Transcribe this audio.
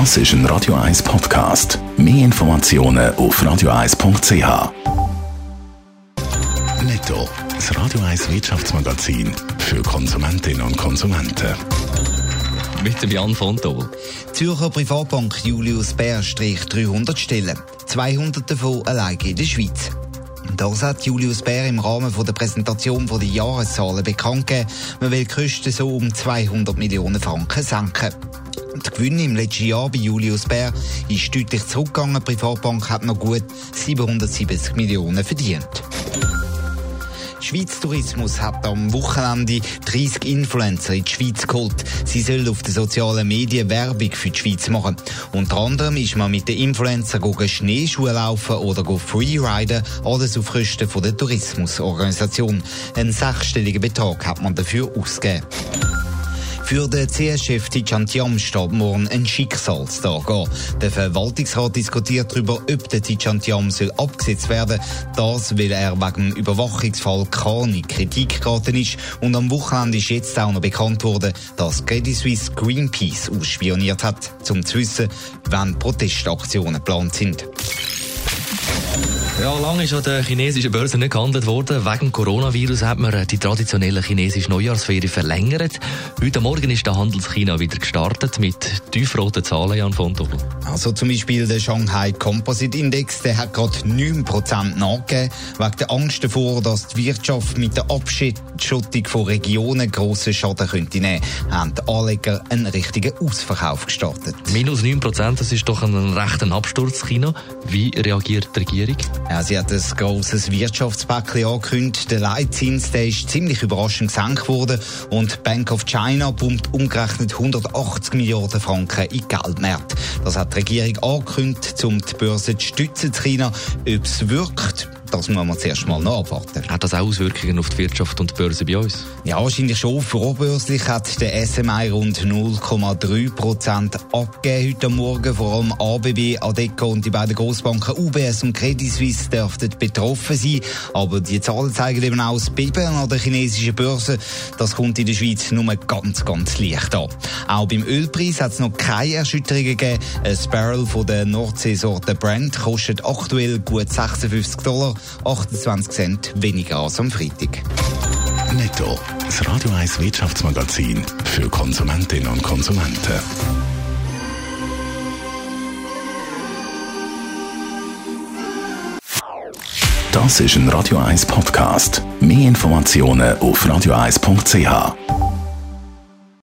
Das ist ein Radio 1 Podcast. Mehr Informationen auf radio1.ch. Netto, das Radio 1 Wirtschaftsmagazin für Konsumentinnen und Konsumenten. Mit dem Jan von Tobel. Zürcher Privatbank Julius Bär strich 300 Stellen. 200 davon allein in der Schweiz. Das hat Julius Bär im Rahmen der Präsentation der Jahreszahlen bekannt gegeben. Man will die Kosten so um 200 Millionen Franken senken. Der Gewinn im letzten Jahr bei Julius Bär ist deutlich zurückgegangen. Die Privatbank hat noch gut 770 Millionen verdient. Schweiz Tourismus hat am Wochenende 30 Influencer in die Schweiz geholt. Sie sollen auf den sozialen Medien Werbung für die Schweiz machen. Unter anderem ist man mit den Influencern Schneeschuhe laufen oder Freeriden, alles auf Kosten der Tourismusorganisation. Einen sechsstelligen Betrag hat man dafür ausgegeben. Für den CS-Chef Tijan Tiam steht morgen ein Schicksalstag an. Der Verwaltungsrat diskutiert darüber, ob der Tijan Tiam soll abgesetzt werden Das, weil er wegen dem Überwachungsfall keine Kritik geraten ist. Und am Wochenende ist jetzt auch noch bekannt worden, dass Credit Suisse Greenpeace ausspioniert hat, um zu wissen, wann Protestaktionen geplant sind. Ja, lange ist an der chinesischen Börse nicht gehandelt worden. Wegen Coronavirus hat man die traditionelle chinesische Neujahrsferie verlängert. Heute Morgen ist der Handelschina wieder gestartet mit tiefroten Zahlen, Jan von Doppel. Also zum Beispiel der Shanghai Composite Index, der hat gerade 9% nachgegeben, wegen der Angst davor, dass die Wirtschaft mit der Abschottung von Regionen grossen Schaden könnte nehmen, haben die Anleger einen richtigen Ausverkauf gestartet. Minus 9%, das ist doch ein rechter Absturz, China. Wie reagiert die Regierung? Ja, sie hat ein grosses Wirtschaftspäckchen angekündigt. Der Leitzins der ist ziemlich überraschend gesenkt worden und Bank of China pumpt umgerechnet 180 Milliarden Franken in Geldmärkte. Das hat die Regierung angekündigt, um die Börse zu stützen zu China. Ob es wirkt, das muss man zuerst mal noch abwarten. Hat das auch Auswirkungen auf die Wirtschaft und die Börse bei uns? Ja, wahrscheinlich schon. Vorbörslich hat der SMI rund 0,3 Prozent abgegeben heute Morgen. Vor allem ABB, Adeco und die beiden Großbanken UBS und Credit Suisse dürften betroffen sein. Aber die Zahlen zeigen eben auch das Beben an der chinesischen Börse. Das kommt in der Schweiz nur ganz, ganz leicht an. Auch beim Ölpreis hat es noch keine Erschütterungen gegeben. Ein Barrel von der Nordseesorte Brent kostet aktuell gut 56 Dollar. 28 Cent weniger als am Freitag. Netto, das Radio 1 Wirtschaftsmagazin für Konsumentinnen und Konsumenten. Das ist ein Radio 1 Podcast. Mehr Informationen auf radio1.ch.